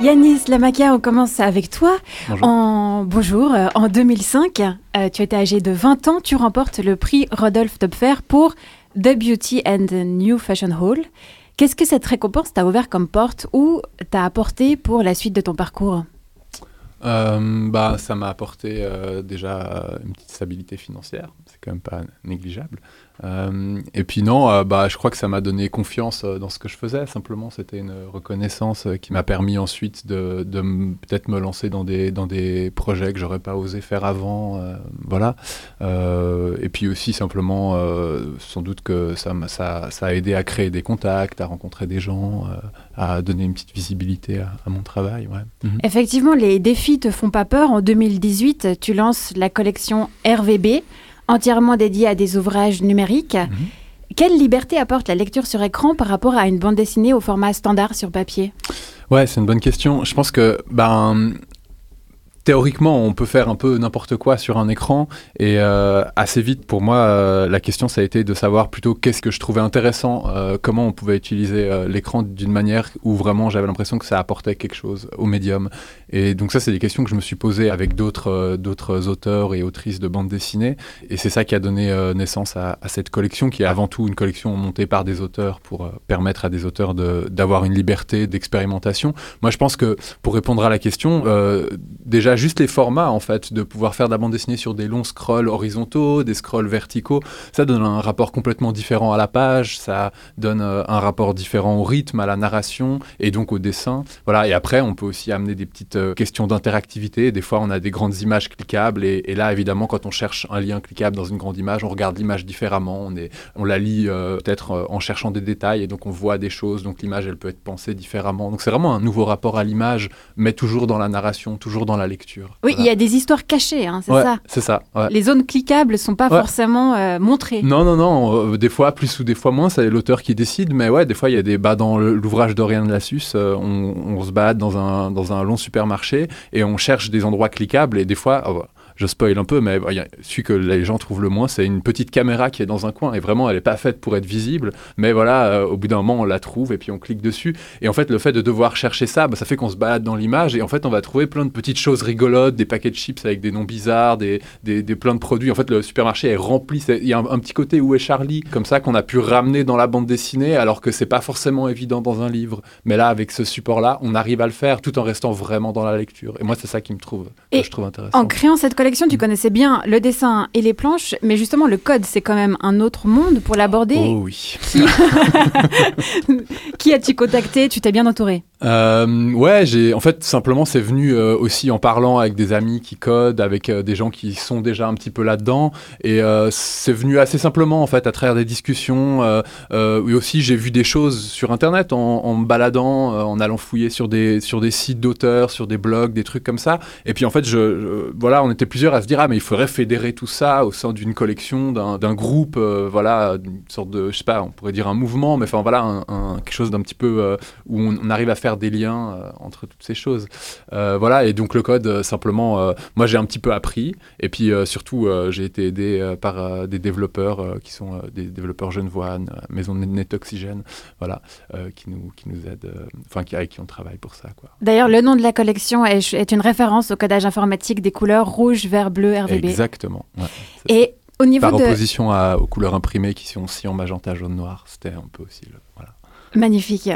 Yanis Lamakia, on commence avec toi. Bonjour. En, bonjour. euh, En 2005, euh, tu étais âgé de 20 ans, tu remportes le prix Rodolphe Topfer pour The Beauty and the New Fashion Hall. Qu'est-ce que cette récompense t'a ouvert comme porte ou t'a apporté pour la suite de ton parcours? Euh, bah, ça m'a apporté euh, déjà une petite stabilité financière, c'est quand même pas négligeable. Euh, et puis non, bah, je crois que ça m'a donné confiance dans ce que je faisais. Simplement, c'était une reconnaissance qui m'a permis ensuite de, peut-être me lancer dans des, dans des projets que j'aurais pas osé faire avant. voilà. Et puis aussi simplement, sans doute que ça, ça, ça a aidé à créer des contacts, à rencontrer des gens, à donner une petite visibilité à, à mon travail. Ouais. Mhm. Effectivement, les défis te font pas peur. En 2018, tu lances la collection RVB, entièrement dédiée à des ouvrages numériques. Mhm. Quelle liberté apporte la lecture sur écran par rapport à une bande dessinée au format standard sur papier? Ouais, c'est une bonne question. Je pense que, ben, théoriquement, on peut faire un peu n'importe quoi sur un écran. Et euh, assez vite, pour moi, euh, la question, ça a été de savoir plutôt qu'est-ce que je trouvais intéressant, euh, comment on pouvait utiliser l'écran d'une manière où vraiment j'avais l'impression que ça apportait quelque chose au médium. Et donc ça, c'est des questions que je me suis posées avec d'autres d'autres auteurs et autrices de bande dessinée. Et c'est ça qui a donné naissance à, cette collection, qui est avant tout une collection montée par des auteurs pour permettre à des auteurs d'avoir une liberté d'expérimentation. Moi, je pense que pour répondre à la question, euh, juste les formats, en fait, de pouvoir faire de la bande dessinée sur des longs scrolls horizontaux, des scrolls verticaux, ça donne un rapport complètement différent à la page, ça donne euh, un rapport différent au rythme, à la narration et donc au dessin. Voilà. Et après, on peut aussi amener des petites euh, questions d'interactivité. Des fois, on a des grandes images cliquables et, là, évidemment, quand on cherche un lien cliquable dans une grande image, on regarde l'image différemment. On, est, on la lit euh, peut-être en cherchant des détails et donc on voit des choses. Donc l'image, elle peut être pensée différemment. Donc c'est vraiment un nouveau rapport à l'image, mais toujours dans la narration, toujours dans la lecture. Oui, il Voilà. y a des histoires cachées, hein, c'est Ouais, ça. C'est ça. ouais. Les zones cliquables sont pas forcément euh, montrées. Non, non, non. euh, des fois plus ou des fois moins, c'est l'auteur qui décide. Mais ouais, des fois, il y a des. Bah, dans l'ouvrage d'Oriane Lassus, euh, on, on se balade dans un, dans un long supermarché et on cherche des endroits cliquables. Et des fois, bah, je spoil un peu, mais bah, celui que les gens trouvent le moins, c'est une petite caméra qui est dans un coin. Et vraiment, elle n'est pas faite pour être visible. Mais voilà, euh, au bout d'un moment, on la trouve et puis on clique dessus. Et en fait, le fait de devoir chercher ça, bah, ça fait qu'on se balade dans l'image. Et en fait, on va trouver plein de petites choses rigolotes, des paquets de chips avec des noms bizarres, des, des, des plein de produits. En fait, le supermarché est rempli. Il y a un, un petit côté où est Charlie, comme ça, qu'on a pu ramener dans la bande dessinée, alors que c'est pas forcément évident dans un livre. Mais là, avec ce support-là, on arrive à le faire tout en restant vraiment dans la lecture. Et moi, c'est ça qui me trouve, que je trouve intéressant. En créant cette collection, tu connaissais bien le dessin et les planches, mais justement le code, c'est quand même un autre monde pour l'aborder. Oh oui. Qui as-tu contacté? Tu t'es bien entouré? Euh, ouais, j'ai en fait simplement c'est venu euh, aussi en parlant avec des amis qui codent, avec euh, des gens qui sont déjà un petit peu là-dedans, et euh, c'est venu assez simplement en fait à travers des discussions. Et aussi j'ai vu des choses sur internet en, me baladant, en allant fouiller sur des sur des sites d'auteurs, sur des blogs, des trucs comme ça. Et puis en fait, je, voilà, on était plusieurs à se dire ah mais il faudrait fédérer tout ça au sein d'une collection, d'un groupe, voilà, une sorte de je sais pas, on pourrait dire un mouvement, mais enfin voilà, un, quelque chose d'un petit peu où on, on arrive à faire des liens euh, entre toutes ces choses. Euh, voilà, et donc le code, euh, simplement, moi j'ai un petit peu appris, et puis surtout j'ai été aidé par des développeurs qui sont des développeurs Genevois, euh, Maison de Net Oxygène, voilà, qui, nous, qui nous aident, enfin qui, avec qui on travaille pour ça. Quoi. D'ailleurs, le nom de la collection est, est une référence au codage informatique des couleurs rouge, vert, bleu, RVB. Exactement. ouais. Et au niveau Par de... opposition à- aux couleurs imprimées qui sont aussi en magenta, jaune, noir, c'était un peu aussi le. Voilà. Magnifique.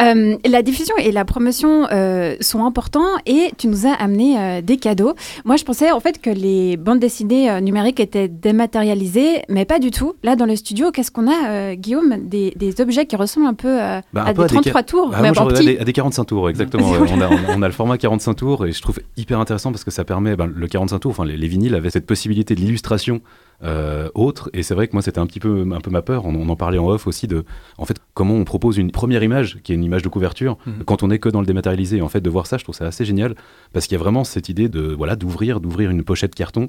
Euh, la diffusion et la promotion euh, sont importants et tu nous as amené euh, des cadeaux. Moi, je pensais en fait que les bandes dessinées numériques étaient dématérialisées, mais pas du tout. Là, dans le studio, qu'est-ce qu'on a, Guillaume? Des, des objets qui ressemblent un peu Bah, un à peu des à des 33 tours, Ah, mais moi, à petit. des, à des 45 tours, exactement. A- on a le format 45 tours et je trouve hyper intéressant parce que ça permet, ben, le 45 tours, enfin les, les vinyles avaient cette possibilité de l'illustration euh, autre et c'est vrai que moi c'était un petit peu, un peu ma peur. On, on en parlait en off aussi de, en fait, comment on propose une première image qui est une image de couverture Mhm. quand on est que dans le dématérialisé. Et en fait, de voir ça, je trouve ça assez génial parce qu'il y a vraiment cette idée de, voilà, d'ouvrir, d'ouvrir une pochette carton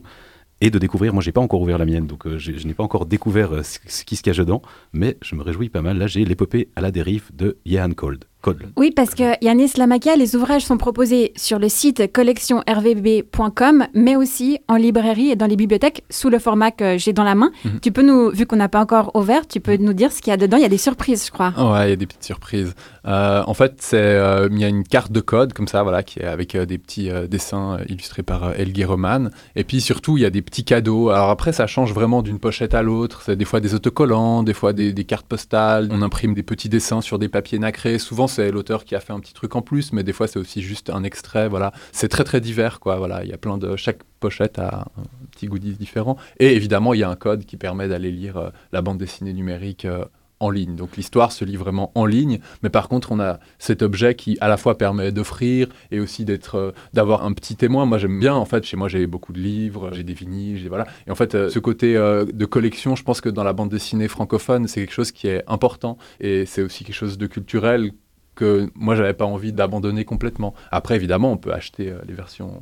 et de découvrir. Moi, j'ai pas encore ouvert la mienne, donc euh, je n'ai pas encore découvert euh, ce, ce qui se cache dedans, mais je me réjouis pas mal. Là, j'ai l'épopée à la dérive de Johan Cold. Code. Oui, parce que Yanis Lamakia, les ouvrages sont proposés sur le site collectionrvb.com, mais aussi en librairie et dans les bibliothèques sous le format que j'ai dans la main. Mhm. Tu peux nous, vu qu'on n'a pas encore ouvert, tu peux nous dire ce qu'il y a dedans. Il y a des surprises, je crois. Ouais, il y a des petites surprises. Euh, en fait, c'est euh, il y a une carte de code comme ça, voilà, qui est avec euh, des petits dessins illustrés par Elgi Roman. Et puis surtout, il y a des petits cadeaux. Alors après, ça change vraiment d'une pochette à l'autre. C'est des fois des autocollants, des fois des, des cartes postales. On imprime des petits dessins sur des papiers nacrés. Souvent, c'est l'auteur qui a fait un petit truc en plus, mais des fois, c'est aussi juste un extrait. Voilà, c'est très très divers, quoi. Voilà, il y a plein de chaque pochette a un petit goodies différent. Et évidemment, il y a un code qui permet d'aller lire euh, la bande dessinée numérique. euh, en ligne. Donc l'histoire se lit vraiment en ligne, mais par contre on a cet objet qui à la fois permet d'offrir et aussi d'être, euh, d'avoir un petit témoin. Moi j'aime bien en fait. Chez moi j'ai beaucoup de livres, j'ai des vinyles, j'ai voilà. Et en fait ce côté de collection, je pense que dans la bande dessinée francophone c'est quelque chose qui est important et c'est aussi quelque chose de culturel que moi j'avais pas envie d'abandonner complètement. Après évidemment on peut acheter euh, les versions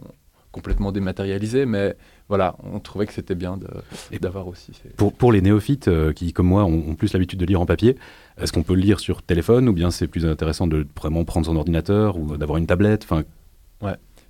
complètement dématérialisées, mais voilà, on trouvait que c'était bien d'avoir aussi. ces- Pour, pour les néophytes euh, qui, comme moi, ont, ont plus l'habitude de lire en papier, est-ce qu'on peut lire sur téléphone ou bien c'est plus intéressant de vraiment prendre son ordinateur ou d'avoir une tablette? Enfin,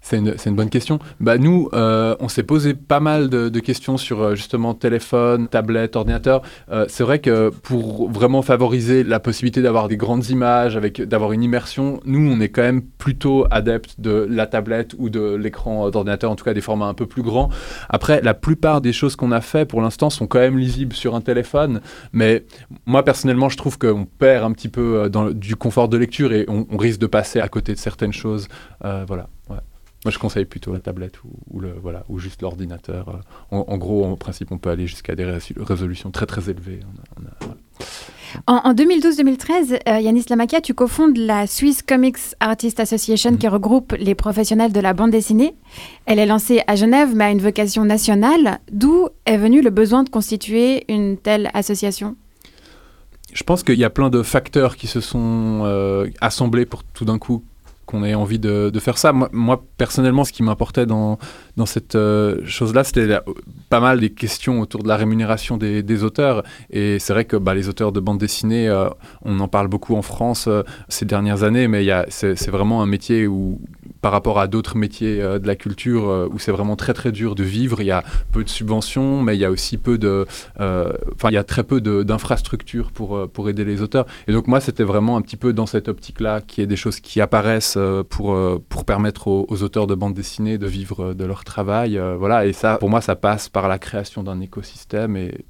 C'est une, bonne question. Bah, nous, euh, on s'est posé pas mal de, questions sur euh, justement téléphone, tablette, ordinateur. Euh, c'est vrai que pour vraiment favoriser la possibilité d'avoir des grandes images, avec d'avoir une immersion, nous, on est quand même plutôt adepte de la tablette ou de l'écran d'ordinateur, en tout cas des formats un peu plus grands. Après, la plupart des choses qu'on a fait pour l'instant sont quand même lisibles sur un téléphone, mais moi personnellement, je trouve qu'on perd un petit peu du confort de lecture et on, risque de passer à côté de certaines choses. Voilà. Moi, je conseille plutôt la tablette ou, ou le, voilà, ou juste l'ordinateur. Euh, En, en gros, en principe, on peut aller jusqu'à des résolutions très très élevées. On a- on a- voilà. En, en 2012-2013, euh, Yanis Lamakia, tu cofondes la Swiss Comics Artists Association Mhm. qui regroupe les professionnels de la bande dessinée. Elle est lancée à Genève, mais a une vocation nationale. D'où est venu le besoin de constituer une telle association? Je pense qu'il y a plein de facteurs qui se sont euh, assemblés pour tout d'un coup qu'on ait envie de, de faire ça. Moi, moi, personnellement, ce qui m'importait dans, dans cette euh, chose-là, c'était pas mal des questions autour de la rémunération des, auteurs. Et c'est vrai que bah, les auteurs de bande dessinée, euh, on en parle beaucoup en France euh, ces dernières années, mais c'est vraiment un métier où, par rapport à d'autres métiers euh, de la culture, euh, où c'est vraiment très très dur de vivre, il y a peu de subventions, mais il y a aussi peu de... euh, Enfin, il y a très peu d'infrastructures pour, aider les auteurs. Et donc moi, c'était vraiment un petit peu dans cette optique-là, qu'il y ait des choses qui apparaissent pour, permettre aux, aux auteurs de bande dessinée de vivre de leur travail. voilà, et ça, pour moi, ça passe par la création d'un écosystème et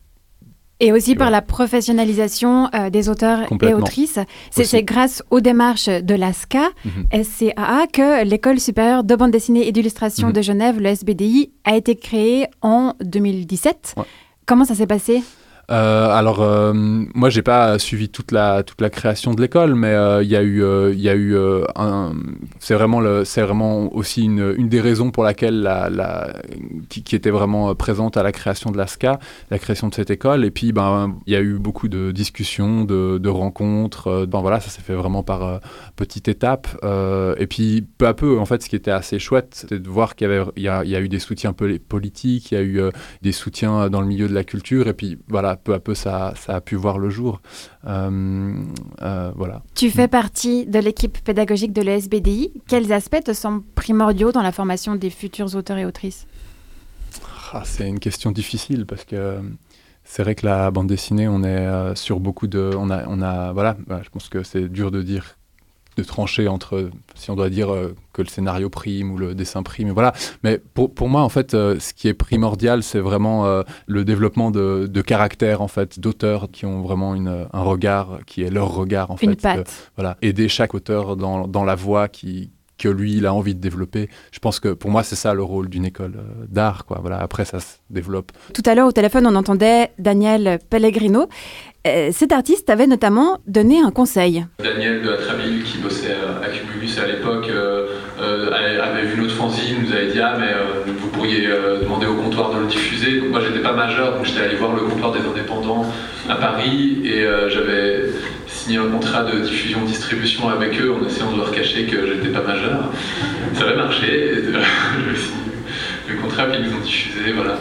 Et aussi par la professionnalisation euh, des auteurs et autrices. C'est grâce aux démarches de l'ASCA, Mhm. SCAA, que l'École supérieure de bande dessinée et d'illustration Mhm. de Genève, le SBDI, a été créée en 2017. Ouais. Comment ça s'est passé? Alors, euh, moi, j'ai pas suivi toute la toute la création de l'école, mais euh, il y a eu euh, il y a eu euh. C'est vraiment le vraiment aussi une, une des raisons pour laquelle la, qui, était vraiment euh, présente à la création de l'ASCA, la création de cette école. Et puis, ben, il y a eu beaucoup de discussions, de, de rencontres. euh, ben voilà, ça s'est fait vraiment par euh, petites étapes. Euh, et puis, peu à peu, en fait, ce qui était assez chouette, c'était de voir qu'il y avait il y a, y a eu des soutiens poli- politiques, il y a eu euh, des soutiens dans le milieu de la culture. Et puis, voilà, peu à peu, ça, ça a pu voir le jour. Euh, euh, voilà. Tu fais partie de l'équipe pédagogique de l'ESBDI. Quels aspects te semblent primordiaux dans la formation des futurs auteurs et autrices? Ah, c'est une question difficile parce que euh, c'est vrai que la bande dessinée, on est euh, sur beaucoup de. On a, on a, voilà, bah, je pense que c'est dur de dire, de trancher entre si on doit dire euh, que le scénario prime ou le dessin prime. Voilà. Mais pour, pour moi, en fait, euh, ce qui est primordial, c'est vraiment euh, le développement de, de caractères, en fait, d'auteurs qui ont vraiment une, un regard qui est leur regard, en Une fait. patte. voilà, aider chaque auteur dans, dans la voie qui que lui il a envie de développer. Je pense que pour moi c'est ça le rôle d'une école euh, d'art quoi. Voilà, après ça se développe. Tout à l'heure au téléphone, on entendait Daniel Pellegrino. Euh, cet artiste avait notamment donné un conseil. Daniel de Atraville qui bossait à Cumulus à l'époque euh, euh, avait vu notre fanzine, nous avait dit ah mais euh, vous pourriez euh, demander au comptoir de le diffuser. Donc moi j'étais pas majeur donc j'étais allé voir le comptoir des indépendants à Paris et euh, j'avais signé un contrat de diffusion-distribution avec eux en essayant de leur cacher que j'étais pas majeur. Ça avait marché, et, signé le contrat puis ils nous ont diffusé, voilà.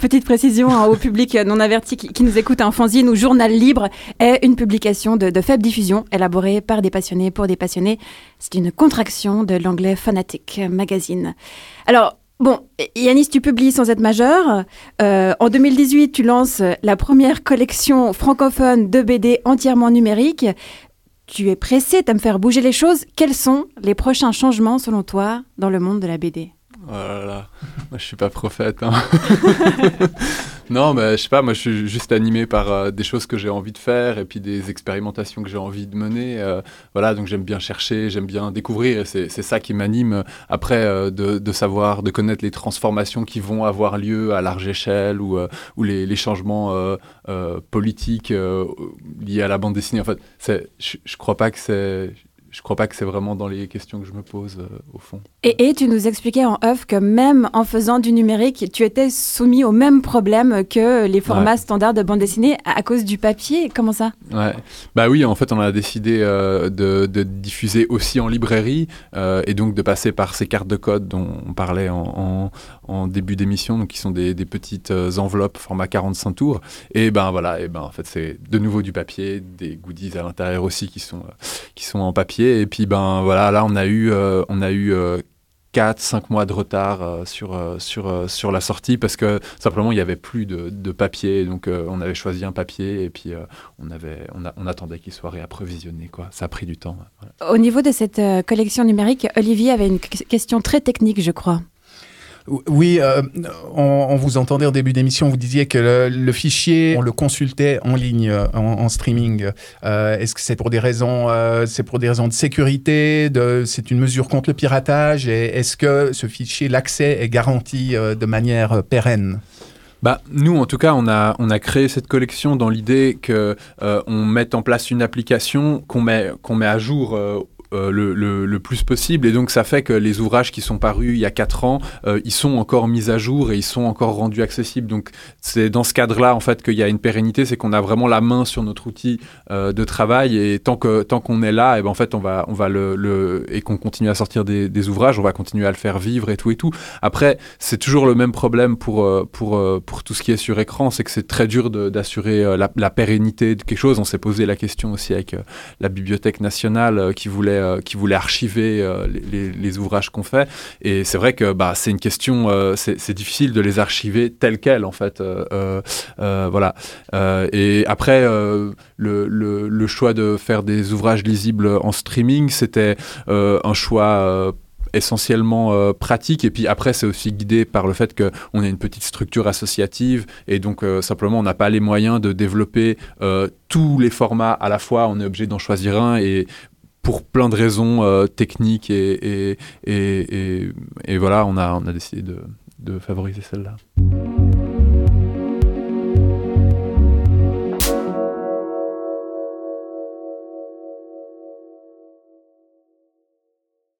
Petite précision hein, au public non averti qui, nous écoute, un fanzine ou journal libre est une publication de, faible diffusion élaborée par des passionnés pour des passionnés. C'est une contraction de l'anglais Fanatic Magazine. Alors, Bon, Yanis, tu publies sans être majeur. Euh, en 2018, tu lances la première collection francophone de BD entièrement numérique. Tu es pressé me faire bouger les choses. Quels sont les prochains changements, selon toi, dans le monde de la BD Oh là là, moi je suis pas prophète. Hein. non, mais je sais pas, moi je suis juste animé par euh, des choses que j'ai envie de faire et puis des expérimentations que j'ai envie de mener. Euh, voilà, donc j'aime bien chercher, j'aime bien découvrir c'est ça qui m'anime après euh, de, de, savoir, de connaître les transformations qui vont avoir lieu à large échelle ou, ou les, les, changements politiques liés à la bande dessinée. En fait, je, je crois pas que c'est je crois pas que c'est vraiment dans les questions que je me pose euh, au fond. Et, tu nous expliquais en off que même en faisant du numérique, tu étais soumis au même problème que les formats standards de bande dessinée à, cause du papier. Comment ça? Ouais. Bah oui, en fait, on a décidé euh, de, diffuser aussi en librairie euh, et donc de passer par ces cartes de code dont on parlait en, début d'émission, donc qui sont des, petites enveloppes format 45 tours. Et ben voilà, et ben en fait, c'est de nouveau du papier, des goodies à l'intérieur aussi qui sont qui sont en papier et puis ben voilà, là on a eu, euh, on a eu 4-5 euh, mois de retard euh, sur, sur, sur la sortie parce que simplement il n'y avait plus de, de papier. Donc on avait choisi un papier et puis on, avait, on, on attendait qu'il soit réapprovisionné. Quoi. Ça a pris du temps. Au niveau de cette collection numérique, Olivier avait une question très technique, je crois. Oui, euh, on, vous entendait au début d'émission, vous disiez que le, fichier, on le consultait en ligne, euh, en, streaming. Euh, est-ce que c'est pour des raisons, pour des raisons de sécurité, c'est une mesure contre le piratage, est-ce que ce fichier, l'accès est garanti de manière pérenne? Bah, nous, en tout cas, on a, on a créé cette collection dans l'idée qu'on on mette en place une application qu'on met, qu'on met à jour euh, le, le, plus possible. Et donc ça fait que les ouvrages qui sont parus il y a 4 ans, euh, ils sont encore mis à jour et ils sont encore rendus accessibles. Donc c'est dans ce cadre-là en fait qu'il y a une pérennité, c'est qu'on a vraiment la main sur notre outil euh, de travail et tant que tant qu'on est là, et ben en fait on va on va le, le et qu'on continue à sortir des, des, ouvrages, on va continuer à le faire vivre et tout et tout. Après c'est toujours le même problème pour pour pour tout ce qui est sur écran, c'est que c'est très dur d'assurer la, pérennité de quelque chose. On s'est posé la question aussi avec la Bibliothèque nationale qui voulait euh, qui voulait archiver euh, les, ouvrages qu'on fait. Et c'est vrai que bah, c'est une question, euh, c'est difficile de les archiver telles quelles, en fait. voilà. et après, le, le, choix de faire des ouvrages lisibles en streaming, c'était un choix essentiellement pratique et puis après c'est aussi guidé par le fait qu'on a une petite structure associative et donc simplement on n'a pas les moyens de développer tous les formats à la fois on est obligé d'en choisir un et pour plein de raisons euh, techniques et, voilà, on a, décidé de favoriser celle-là.